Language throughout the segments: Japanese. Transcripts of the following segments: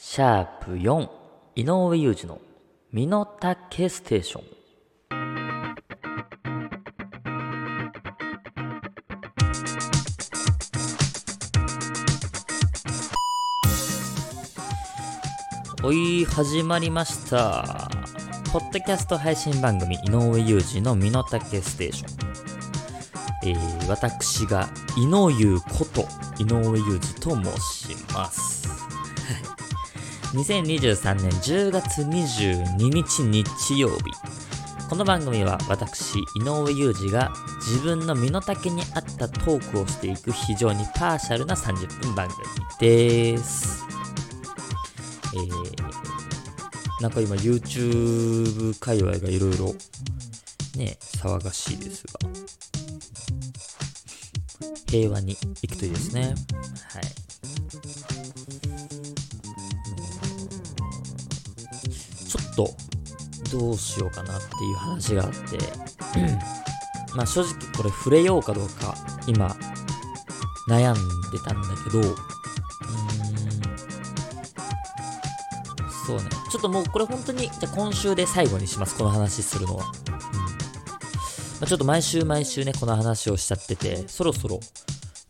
シャープ4井上裕二の身の丈ステーション。おい始まりました。ポッドキャスト配信番組井上裕二の身の丈ステーション。えー私が井上優こと井上裕二と申します。2023年10月22日日曜日。この番組は私、井上裕二が自分の身の丈に合ったトークをしていく非常にパーシャルな30分番組です。えー、なんか今 YouTube 界隈がいろいろね、騒がしいですが、平和に行くといいですね。はい。と、どうしようかなっていう話があって、まあ正直これ触れようかどうか、今、悩んでたんだけど、うーん、そうね。ちょっともうこれ本当に、じゃあ今週で最後にします、この話するのは。まあ、ちょっと毎週毎週ね、この話をしちゃってて、そろそろ、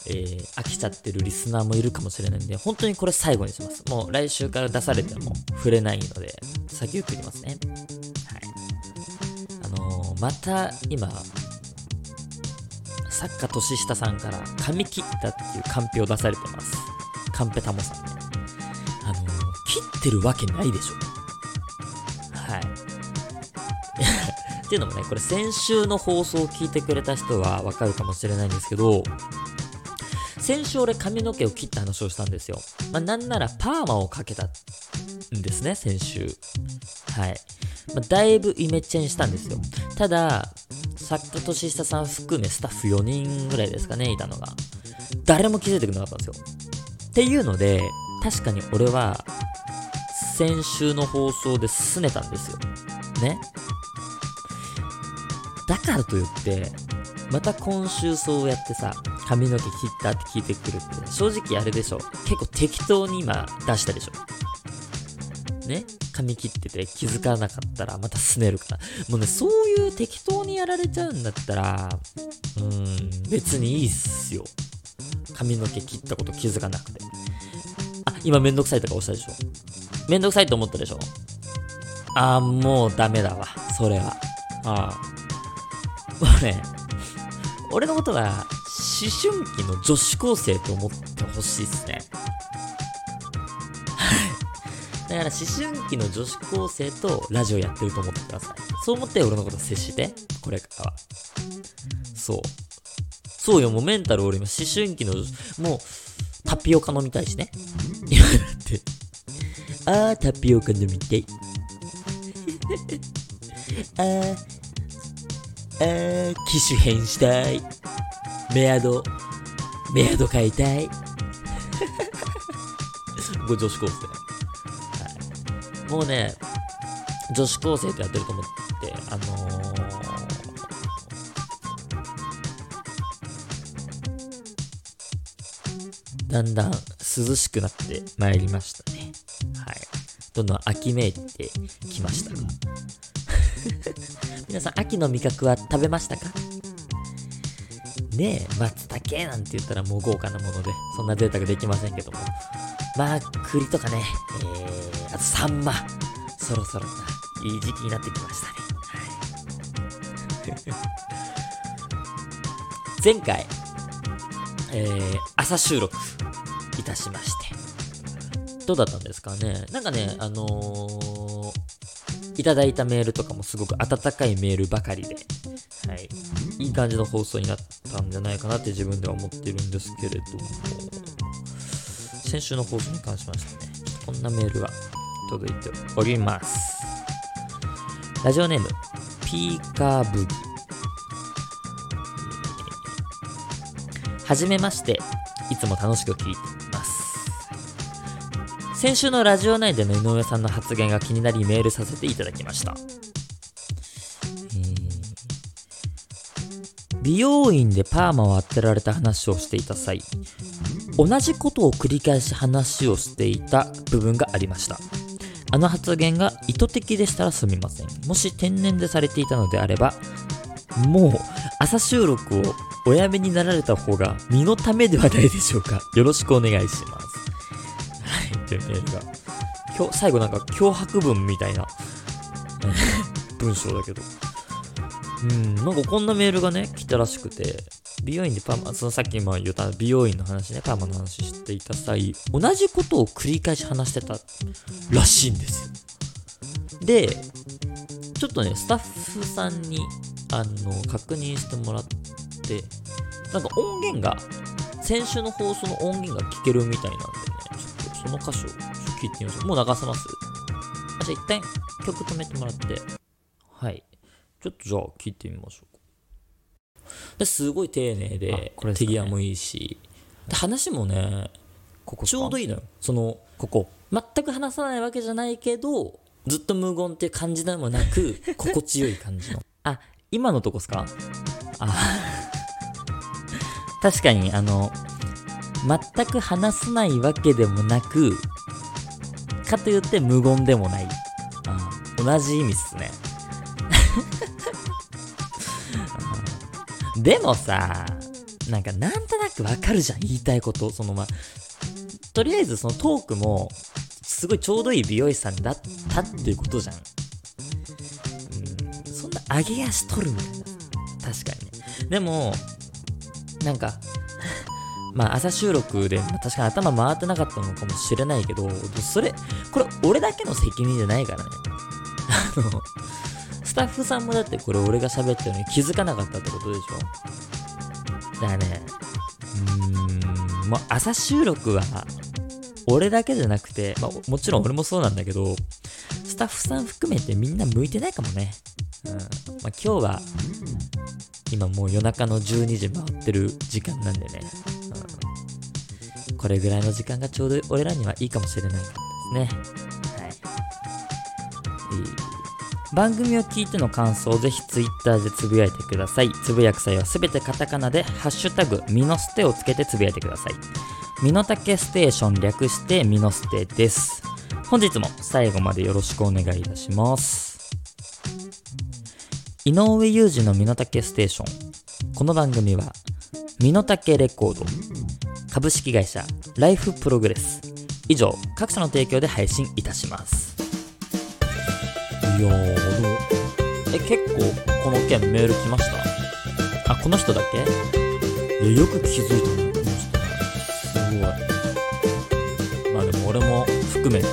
えー飽きちゃってるリスナーもいるかもしれないんで、本当にこれ最後にします。もう来週から出されても触れないので、先言っておきますね。はい。あのーまた今、作家年下さんから髪切ったっていうカンペを出されてます。カンペタモさんね。あのー切ってるわけないでしょ。はい。っていうのもね、これ先週の放送を聞いてくれた人はわかるかもしれないんですけど、先週俺髪の毛を切った話をしたんですよ。まあ、なんならパーマをかけたんですね、先週。はい。まあ、だいぶイメチェンしたんですよ。ただ、作家年下さん含めスタッフ4人ぐらいですかね、いたのが。誰も気づいてくれなかったんですよ。っていうので、確かに俺は、先週の放送で拗ねたんですよ。ね。だからといって、また今週そうやってさ、髪の毛切ったって聞いてくるって、正直あれでしょ。結構適当に今出したでしょ。ね髪切ってて気づかなかったらまた拗ねるから。もうね、そういう適当にやられちゃうんだったら、うーん、別にいいっすよ。髪の毛切ったこと気づかなくて。あ、今めんどくさいとか押したでしょ。めんどくさいと思ったでしょ。あー、もうダメだわ。それは。ああ。もうね、俺のことは思春期の女子高生と思ってほしいっすね。だから思春期の女子高生とラジオやってると思ってください。そう思って俺のこと接して。これからは。そう。そうよ、もうメンタル俺今思春期の、もうタピオカ飲みたいしね。今だって。あー、タピオカ飲みたい。あー、あー、機種変したい。メアド、メアド買いたい。これ女子高生。もうね、女子高生とやってると思って、あのー、だんだん涼しくなってまいりましたね。はい。どんどん秋めいてきましたが。皆さん、秋の味覚は食べましたか？ねえ、松茸なんて言ったらもう豪華なもので、そんな贅沢できませんけども。まあ、栗とかね、えー、あとサンマ。そろそろな、いい時期になってきましたね。はい。前回、えー、朝収録いたしまして。どうだったんですかね？なんかね、あのー、いただいたメールとかもすごく温かいメールばかりで、はい。いい感じの放送になったんじゃないかなって自分では思ってるんですけれども、先週の放送に関しましてね、こんなメールが届いております。ラジオネーム、ピーカーブギ。はじめまして、いつも楽しく聞いています。先週のラジオ内での井上さんの発言が気になりメールさせていただきました。美容院でパーマを当てられた話をしていた際、同じことを繰り返し話をしていた部分がありました。あの発言が意図的でしたらすみません。もし天然でされていたのであれば、もう朝収録をおやめになられた方が身のためではないでしょうか。よろしくお願いします。はい、というメールが。今日、最後なんか脅迫文みたいな文章だけど。うん、なんかこんなメールがね、来たらしくて、美容院でパーマ、そのさっきも言った美容院の話ね、パーマの話していた際、同じことを繰り返し話してたらしいんですよ。で、ちょっとね、スタッフさんに、あの、確認してもらって、なんか音源が、先週の放送の音源が聞けるみたいなんでね、ちょっとその箇所聞いてみましょう。もう流せますあじゃあ一旦曲止めてもらって、はい。ちょっとじゃあ聞いてみましょうか。ですごい丁寧で手際もいいし、で話もね、ここちょうどいいのよ。その、ここ。全く話さないわけじゃないけど、ずっと無言っていう感じでもなく、心地よい感じの。あ、今のとこっすか？あ、確かに、あの、全く話さないわけでもなく、かといって無言でもない。あ同じ意味っすね。でもさ、なんかなんとなくわかるじゃん、言いたいこと。そのま、とりあえずそのトークも、すごいちょうどいい美容師さんだったっていうことじゃん。うん、そんな上げ足取るみたいな。確かにね。でも、なんか、まあ朝収録で、まあ、確かに頭回ってなかったのかもしれないけど、それ、これ俺だけの責任じゃないからね。あの、タッフさんもだってこれ俺が喋ってるのに気づかなかったってことでしょ？だからね、うーん、もう朝収録は、俺だけじゃなくて、まあもちろん俺もそうなんだけど、スタッフさん含めてみんな向いてないかもね。うん。まあ今日は、今もう夜中の12時回ってる時間なんでね。うん、これぐらいの時間がちょうど俺らにはいいかもしれないですね。はい。えー番組を聞いての感想をぜひツイッターでつぶやいてください。つぶやく際はすべてカタカナで、ハッシュタグ、ミノステをつけてつぶやいてください。ミノタケステーション略してミノステです。本日も最後までよろしくお願いいたします。井上裕二のミノタケステーション。この番組は、ミノタケレコード、株式会社、ライフプログレス。以上、各社の提供で配信いたします。いやー、でも、え、結構、この件メール来ました？あ、この人だけ？いや、よく気づいたね、この人。すごい。まあでも俺も含めて、ち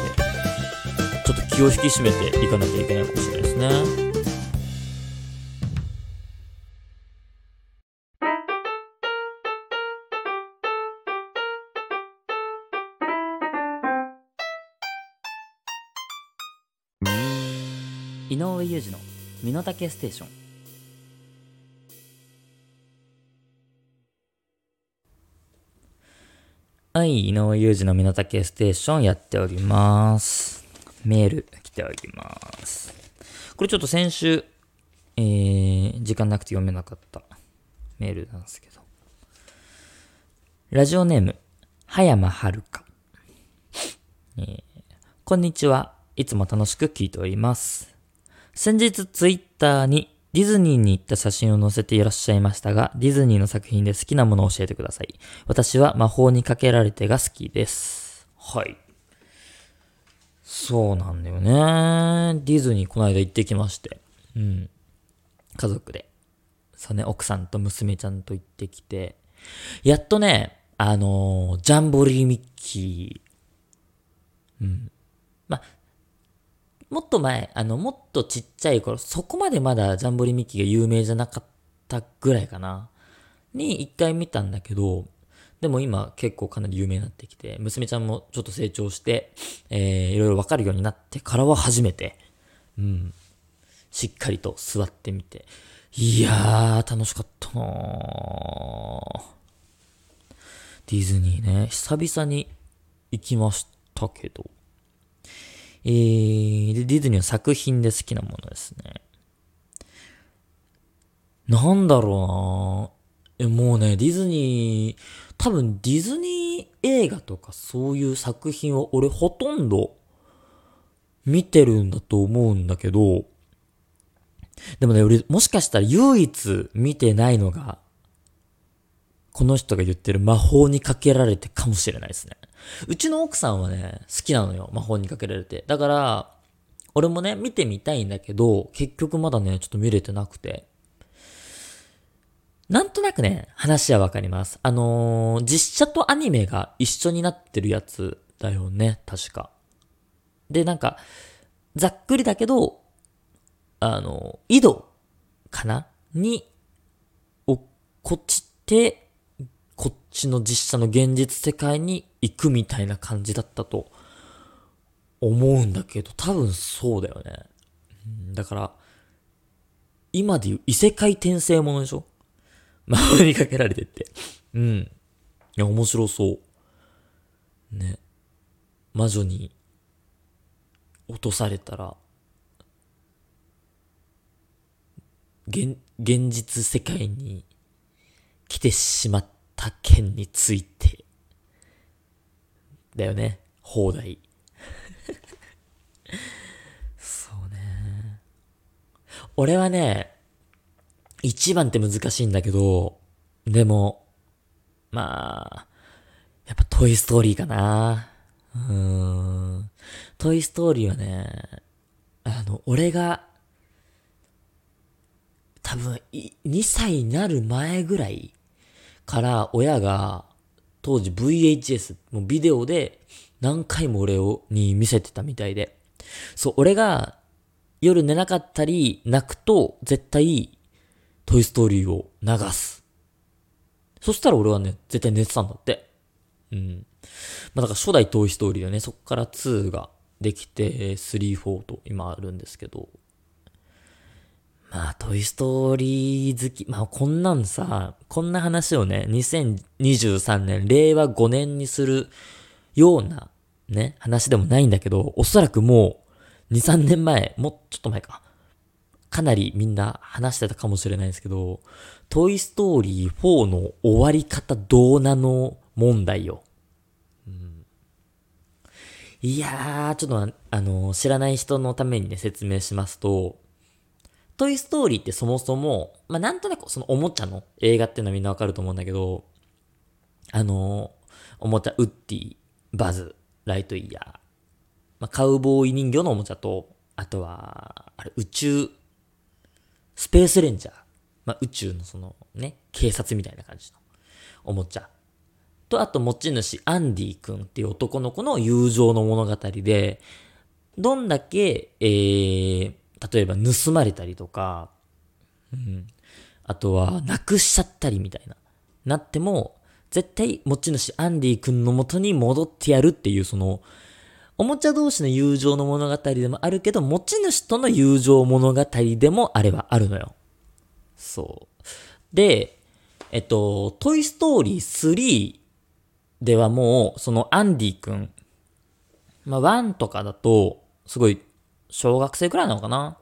ょっと気を引き締めていかなきゃいけないかもしれないですね。身の丈ステーションはい、井上裕二の身の丈ステーションやっております。メール来ております。これちょっと先週、えー、時間なくて読めなかったメールなんですけど。ラジオネーム、葉山遥か。えーこんにちは。いつも楽しく聞いております。先日ツイッターにディズニーに行った写真を載せていらっしゃいましたが、ディズニーの作品で好きなものを教えてください。私は魔法にかけられてが好きです。はい。そうなんだよね。ディズニーこの間行ってきまして。うん。家族で。そうね、奥さんと娘ちゃんと行ってきて。やっとね、あのージャンボリーミッキー。うん。もっと前、あの、もっとちっちゃい頃、そこまでまだジャンボリミッキーが有名じゃなかったぐらいかな。に一回見たんだけど、でも今結構かなり有名になってきて、娘ちゃんもちょっと成長して、えー、いろいろわかるようになってからは初めて、うん、しっかりと座ってみて、いやー、楽しかったなー。ディズニーね、久々に行きましたけど、えー、で、ディズニーの作品で好きなものですね。なんだろうなえ、もうね、ディズニー、多分ディズニー映画とかそういう作品を俺ほとんど見てるんだと思うんだけど、でもね、俺もしかしたら唯一見てないのが、この人が言ってる魔法にかけられてかもしれないですね。うちの奥さんはね、好きなのよ。魔法にかけられて。だから、俺もね、見てみたいんだけど、結局まだね、ちょっと見れてなくて。なんとなくね、話はわかります。あのー、実写とアニメが一緒になってるやつだよね、確か。で、なんか、ざっくりだけど、あの、井戸かな？に、落っこちて、ちの実写の現実世界に行くみたいな感じだったと思うんだけど、多分そうだよね。だから、今で言う異世界転生ものでしょ？魔法にかけられてって。うん。いや、面白そう。ね。魔女に落とされたら、現、現実世界に来てしまった件について、だよね。放題。そうね。俺はね、一番って難しいんだけど、でも、まあ、やっぱトイストーリーかな。うーん。トイストーリーはね、あの、俺が、多分、2歳になる前ぐらいから親が、当時 VHS、もうビデオで何回も俺を、に見せてたみたいで。そう、俺が夜寝なかったり泣くと絶対トイストーリーを流す。そしたら俺はね、絶対寝てたんだって。うん。まあだから初代トイストーリーだね、そっから2ができて、3、4と今あるんですけど。まあ、トイストーリー好き。まあ、こんなんさ、こんな話をね、2023年、令和5年にするような、ね、話でもないんだけど、おそらくもう、2、3年前、もうちょっと前か。かなりみんな話してたかもしれないですけど、トイストーリー4の終わり方どうなの問題よ。うん、いやー、ちょっとあの、知らない人のためにね、説明しますと、トイストーリーってそもそも、まあ、なんとなくそのおもちゃの映画っていうのはみんなわかると思うんだけど、あの、おもちゃ、ウッディ、バズ、ライトイヤー、まあ、カウボーイ人形のおもちゃと、あとは、あれ、宇宙、スペースレンジャー。まあ、宇宙のそのね、警察みたいな感じのおもちゃ。と、あと持ち主、アンディ君っていう男の子の友情の物語で、どんだけ、えー、例えば盗まれたりとか、うん、あとは、なくしちゃったりみたいな、なっても、絶対持ち主アンディ君の元に戻ってやるっていう、その、おもちゃ同士の友情の物語でもあるけど、持ち主との友情物語でもあればあるのよ。そう。で、えっと、トイストーリー3ではもう、そのアンディ君、まあ、1とかだと、すごい、小学生くらいなのかな？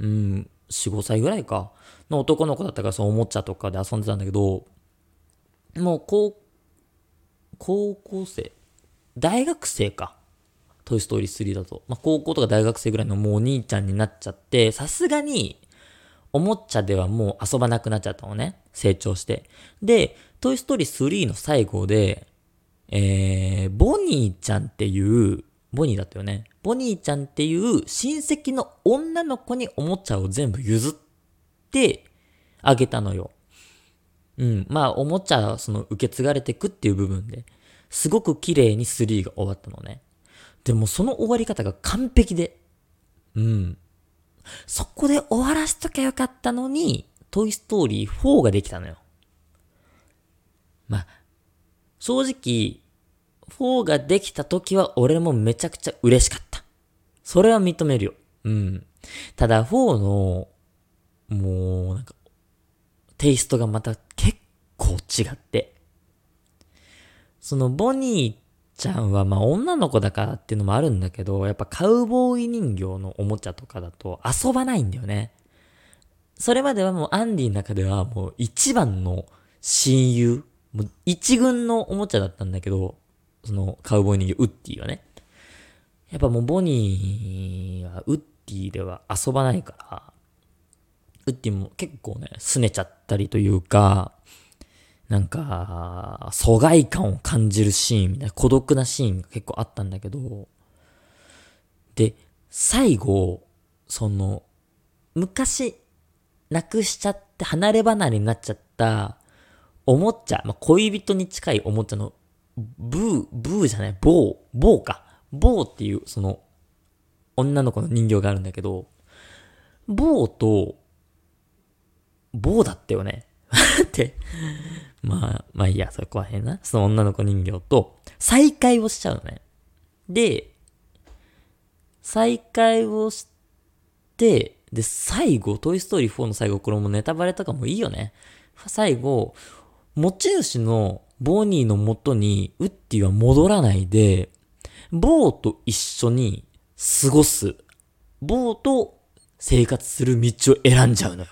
うん、4、5歳ぐらいか。の男の子だったからそのおもちゃとかで遊んでたんだけど、もう高、高校生大学生か。トイストーリー3だと。まあ、高校とか大学生ぐらいのもうお兄ちゃんになっちゃって、さすがに、おもちゃではもう遊ばなくなっちゃったのね。成長して。で、トイストーリー3の最後で、えー、ボニーちゃんっていう、ボニーだったよね。ボニーちゃんっていう親戚の女の子におもちゃを全部譲ってあげたのよ。うん。まあ、おもちゃ、その、受け継がれてくっていう部分で、すごく綺麗に3が終わったのね。でもその終わり方が完璧で、うん。そこで終わらしときゃよかったのに、トイストーリー4ができたのよ。まあ、正直、4ができた時は俺もめちゃくちゃ嬉しかった。それは認めるよ。うん。ただ4の、もう、なんか、テイストがまた結構違って。そのボニーちゃんはまあ女の子だからっていうのもあるんだけど、やっぱカウボーイ人形のおもちゃとかだと遊ばないんだよね。それまではもうアンディの中ではもう一番の親友、もう一軍のおもちゃだったんだけど、そのカウボーイ人形、ウッディはね。やっぱもうボニーはウッディでは遊ばないから、ウッディも結構ね、拗ねちゃったりというか、なんか、疎外感を感じるシーンみたいな、孤独なシーンが結構あったんだけど、で、最後、その、昔、亡くしちゃって離れ離れになっちゃったおもちゃ、まあ、恋人に近いおもちゃの、ブー、ブーじゃない、ボー、ボーか。ボーっていう、その、女の子の人形があるんだけど、ボーと、ボーだったよね。って。まあ、まあいいや、それ怖いな。その女の子人形と再会をしちゃうのね。で、再会をして、で、最後、トイストーリー4の最後、これもネタバレとかもいいよね。最後、持ち主のボニーの元にウッディは戻らないで、ボーと一緒に過ごす。ボーと生活する道を選んじゃうのよ。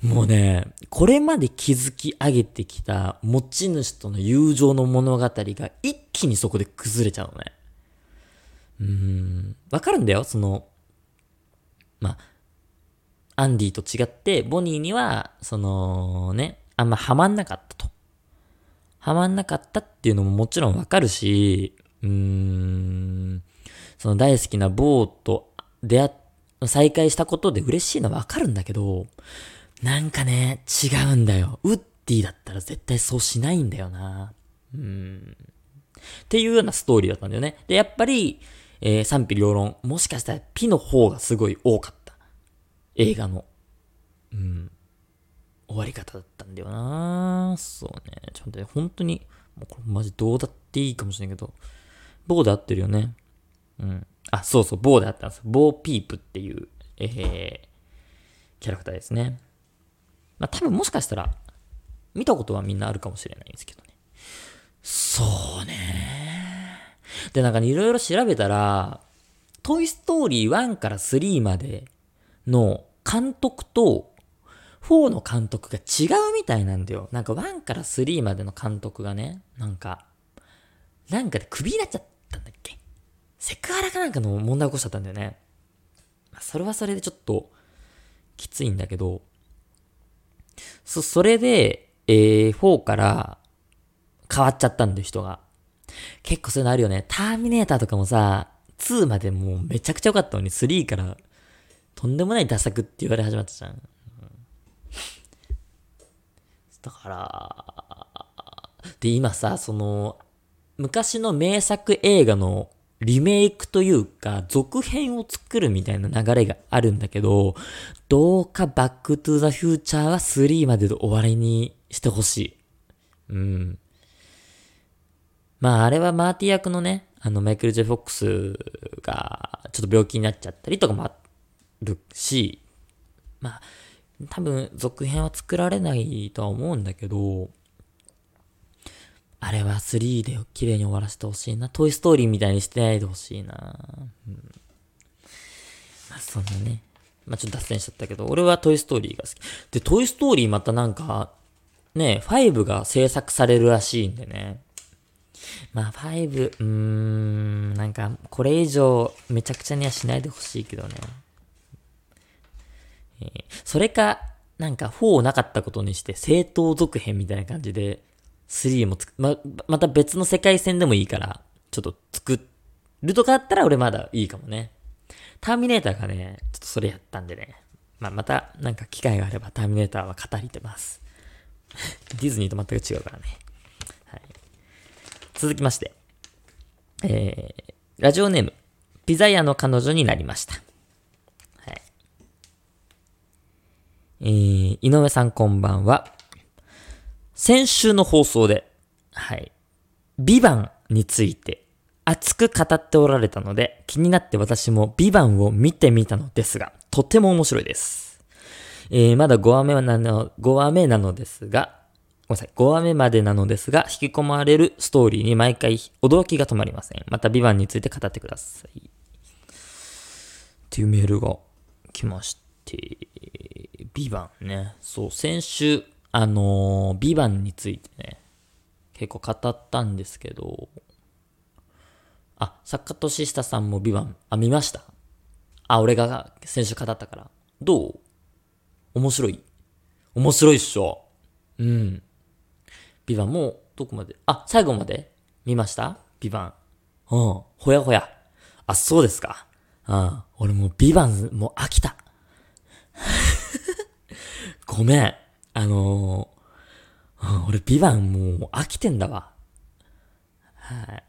もうね、これまで築き上げてきた持ち主との友情の物語が一気にそこで崩れちゃうのね。うーん、わかるんだよ、その、ま、アンディと違って、ボニーには、そのね、あんまハマんなかったと。ハマんなかったっていうのももちろんわかるし、うーん、その大好きなボーと出会っ、再会したことで嬉しいのはわかるんだけど、なんかね、違うんだよ。ウッディだったら絶対そうしないんだよな。うん。っていうようなストーリーだったんだよね。で、やっぱり、えー、賛否両論。もしかしたらピの方がすごい多かった。映画の。うん。終わり方だったんだよなそうね。ちょっとね、本当に、もうこれマジどうだっていいかもしれないけど、ボーで合ってるよね。うん。あ、そうそう、ボーで合ったんです。ボーピープっていう、えー、キャラクターですね。まあ多分もしかしたら、見たことはみんなあるかもしれないんですけどね。そうね。で、なんかねいろいろ調べたら、トイストーリー1から3までの監督と4の監督が違うみたいなんだよ。なんか1から3までの監督がね、なんか、なんかでクビになっちゃったんだっけ？セクハラかなんかの問題起こしちゃったんだよね。まそれはそれでちょっときついんだけど、そ、それで、えー、4から変わっちゃったんだよ、人が。結構そういうのあるよね。ターミネーターとかもさ、2までもうめちゃくちゃ良かったのに、3からとんでもないダ作って言われ始まったじゃん。だから、で、今さ、その、昔の名作映画のリメイクというか、続編を作るみたいな流れがあるんだけど、どうかバックトゥザフューチャーは3までで終わりにしてほしい。うん。まあ、あれはマーティ役のね、あの、マイケル・ジェフォックスが、ちょっと病気になっちゃったりとかもあるし、まあ、多分、続編は作られないとは思うんだけど、あれは3で綺麗に終わらせてほしいな。トイストーリーみたいにしてないでほしいな。うん。まあ、そんなね。まあ、ちょっと脱線しちゃったけど、俺はトイストーリーが好き。で、トイストーリーまたなんか、ね、5が制作されるらしいんでね。まあ、5、うーん、なんか、これ以上めちゃくちゃにはしないでほしいけどね。えー、それか、なんか4をなかったことにして正当続編みたいな感じで、3もつ、ま、また別の世界線でもいいから、ちょっと作るとかあったら俺まだいいかもね。ターミネーターがね、ちょっとそれやったんでね。まあ、またなんか機会があればターミネーターは語りてます。ディズニーと全く違うからね。はい。続きまして。えー、ラジオネーム、ピザ屋の彼女になりました。はい。えー、井上さんこんばんは。先週の放送で、はい、ビバンについて熱く語っておられたので、気になって私もビバンを見てみたのですが、とても面白いです。えー、まだ5話目なの、5話目なのですが、ごめんなさい、5話目までなのですが、引き込まれるストーリーに毎回驚きが止まりません。またビバンについて語ってください。っていうメールが来まして、ビバンね。そう、先週、あのー、ビバンについてね、結構語ったんですけど、あ、作家とし下さんもビバン、あ、見ました？あ、俺が先週語ったから。どう？面白い？面白いっしょ。うん。ビバンも、どこまで？あ、最後まで？見ました？ビバン。うん。ほやほや。あ、そうですか。うん。俺もうビバン、もう飽きた。ごめん。あのー、うん、俺ビバンもう飽きてんだわ。はい。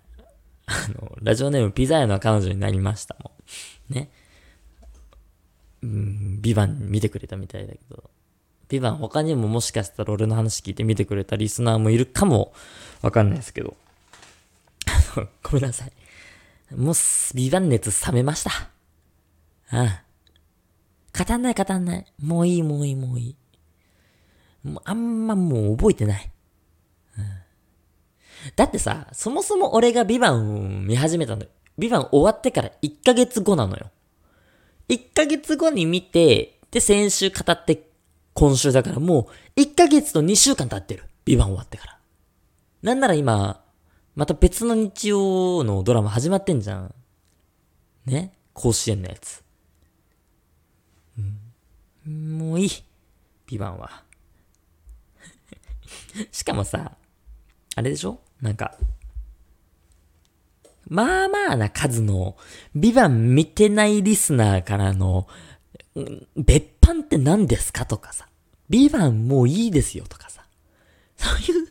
あの、ラジオネームピザ屋の彼女になりましたもん。ね。うん、ビバン見てくれたみたいだけど。ビバン他にももしかしたら俺の話聞いて見てくれたリスナーもいるかもわかんないですけど。ごめんなさい。もう、ビバン熱冷めました。ああ。語んない語んない。もういいもういいもういい。あんまもう覚えてない。だってさ、そもそも俺がビバンを見始めたの。ビバン終わってから1ヶ月後なのよ。1ヶ月後に見て、で、先週語って今週だからもう1ヶ月と2週間経ってる。ビバン終わってから。なんなら今、また別の日曜のドラマ始まってんじゃん。ね？甲子園のやつ。うん、もういい。ビバンは。しかもさ、あれでしょ？なんか、まあまあな数の、ビバン見てないリスナーからの、別版って何ですかとかさ、ビバンもういいですよとかさ、そういう、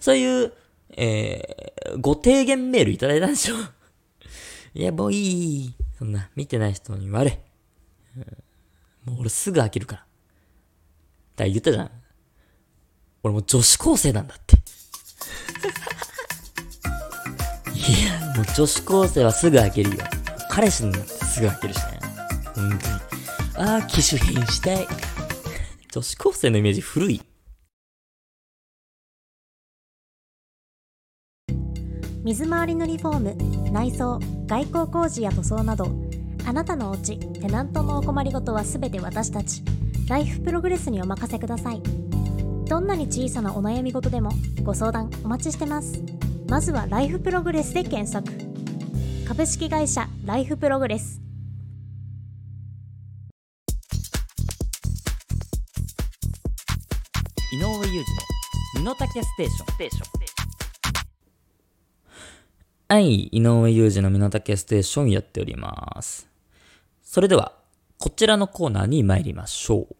そういう、えー、ご提言メールいただいたんでしょ？いや、もういい。そんな、見てない人に悪い。もう俺すぐ飽きるから。だから言ったじゃん。俺もう女子高生なんだって。いや、もう女子高生はすぐ飽きるよ。彼氏になってすぐ飽きるしね。本当に。ああ、機種変したい。女子高生のイメージ古い。水回りのリフォーム内装外交工事や塗装などあなたのお家テナントのお困りごとはすべて私たちライフプログレスにお任せくださいどんなに小さなお悩み事でもご相談お待ちしてます。まずはライフプログレスで検索。株式会社ライフプログレス。井上裕二の身の丈ステーション。ステーション。はい、井上裕二の身の丈ステーションやっております。それでは、こちらのコーナーに参りましょう。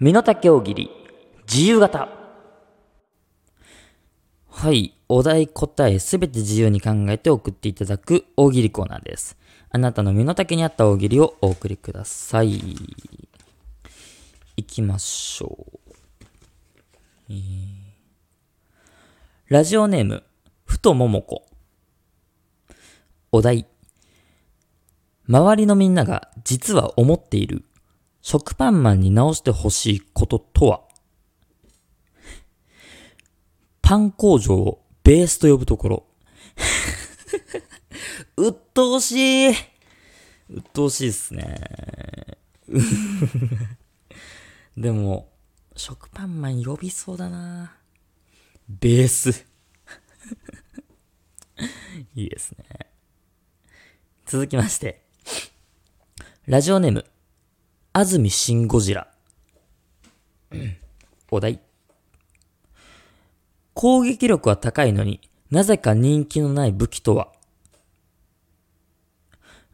身の丈大喜利、自由形。はい。お題答えすべて自由に考えて送っていただく大喜利コーナーです。あなたの身の丈に合った大喜利をお送りください。いきましょう。ラジオネーム、ふとももこ。お題。周りのみんなが実は思っている食パンマンに直してほしいこととは？パン工場をベースと呼ぶところ。うっとうしい。うっとうしいっすね。でも、食パンマン呼びそうだなベース。いいですね。続きまして。ラジオネーム、安住シンゴジラ。お題。攻撃力は高いのになぜか人気のない武器とは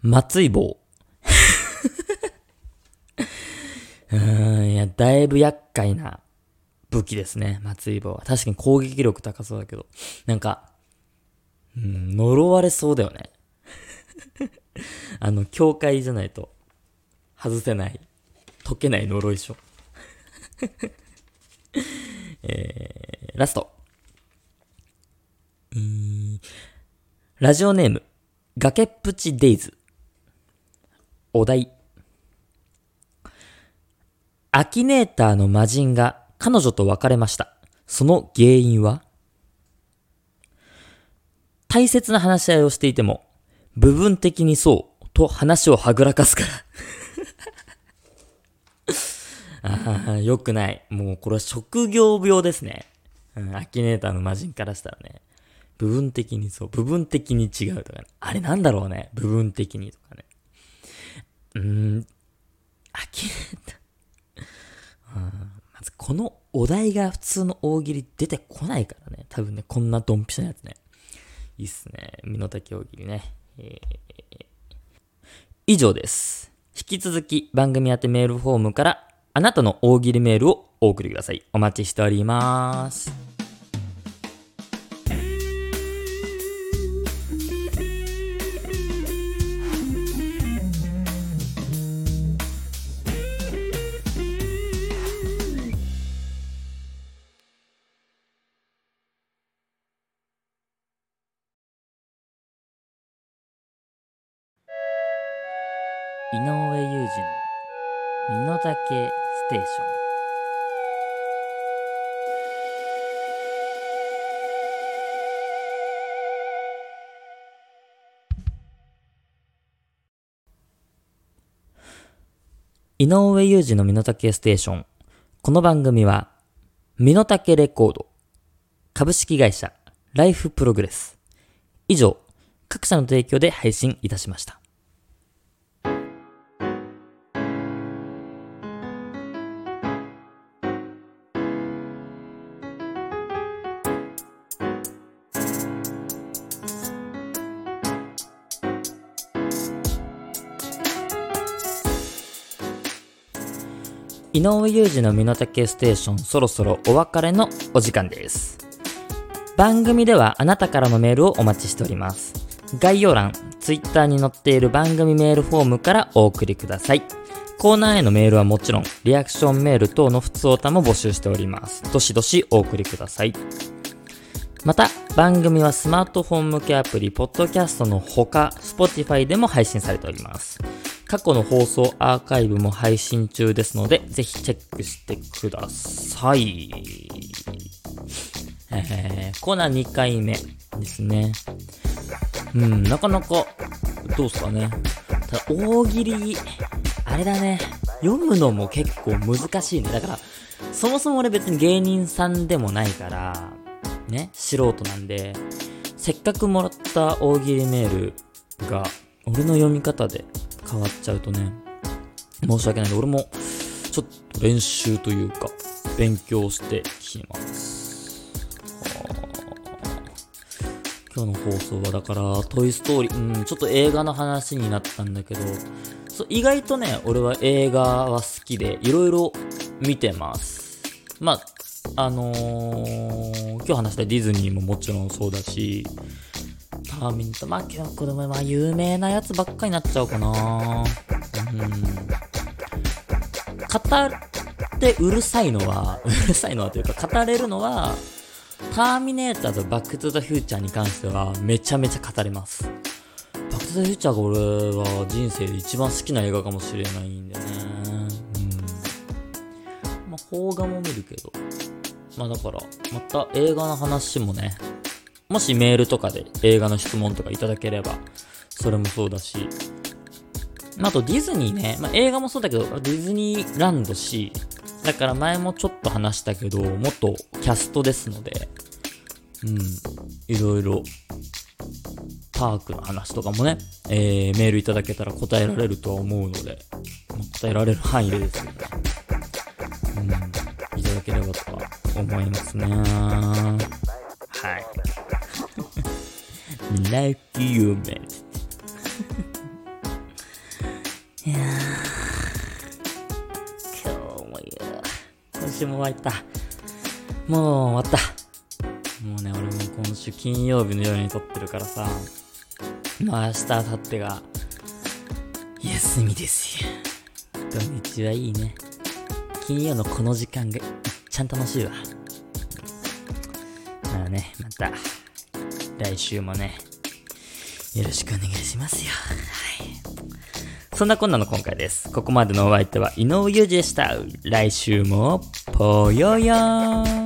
松井棒。うん、いや、だいぶ厄介な武器ですね、松井棒は。確かに攻撃力高そうだけど。なんか、うん、呪われそうだよね。あの、教会じゃないと外せない解けない呪い書。えー、ラスト。ラジオネーム、崖っぷちデイズ。お題。アキネーターの魔人が彼女と別れました。その原因は？大切な話し合いをしていても、部分的にそうと話をはぐらかすからああ、よくない。もうこれは職業病ですね。うん、アキネーターの魔人からしたらね、部分的にそう、部分的に違うとかね。あれなんだろうね、部分的にとかね。うーん、アキネーター。うんまずこのお題が普通の大喜利出てこないからね。多分ね、こんなドンピシャなやつね。いいっすね。身の丈大喜利ね。えー以上です。引き続き番組宛てメールフォームからあなたの大喜利メールをお送りください。お待ちしております。井上裕二の身の丈ステーション。この番組は身の丈レコード。株式会社ライフプログレス。以上各社の提供で配信いたしました。井上裕二の身の丈ステーションそろそろお別れのお時間です。番組ではあなたからのメールをお待ちしております。概要欄、ツイッターに載っている番組メールフォームからお送りください。コーナーへのメールはもちろん、リアクションメール等の普通歌も募集しております。どしどしお送りください。また、番組はスマートフォン向けアプリ、ポッドキャストのほか、Spotify でも配信されております。過去の放送アーカイブも配信中ですので、ぜひチェックしてください。えー、コーナー2回目ですね。うん、なかなか、どうすかね。ただ、大喜利、あれだね。読むのも結構難しいね。だから、そもそも俺別に芸人さんでもないから、ね、素人なんで、せっかくもらった大喜利メールが、俺の読み方で変わっちゃうとね、申し訳ないんで、俺も、ちょっと練習というか、勉強してきます。今日の放送はだから、トイストーリー、うん、ちょっと映画の話になったんだけど、そう意外とね、俺は映画は好きで、いろいろ見てます。まあ、あのー、今日話したディズニーももちろんそうだし、ターミンと、まあ、今日これもまあ、有名なやつばっかになっちゃうかなうん。語ってうるさいのは、うるさいのはというか、語れるのは、ターミネーターとバックトゥザフューチャーに関しては、めちゃめちゃ語れます。バックトゥザフューチャーが俺は人生で一番好きな映画かもしれないんだよね。うん。まあ、邦画も見るけど。まあだから、また映画の話もね、もしメールとかで映画の質問とかいただければ、それもそうだし、あ、とディズニーね、まあ、映画もそうだけど、ディズニーランドし、だから前もちょっと話したけど、元キャストですので、うん、いろいろ、パークの話とかもね、えー、メールいただけたら答えられるとは思うので、まあ答えられる範囲でですね、うん、いただければとは思いますね。はい。like you, man. いやー、今日もいや今週も終わった。もう終わった。もうね、俺も今週金曜日の夜に撮ってるからさ、まあ明日、明後日が、休みですよ。土日はいいね。金曜のこの時間がいっちゃん楽しいわ。まあね、また、来週もね、よろしくお願いしますよ。はい。そんなこんなの今回です。ここまでのお相手は井上裕二でした。来週も、ぽよよん。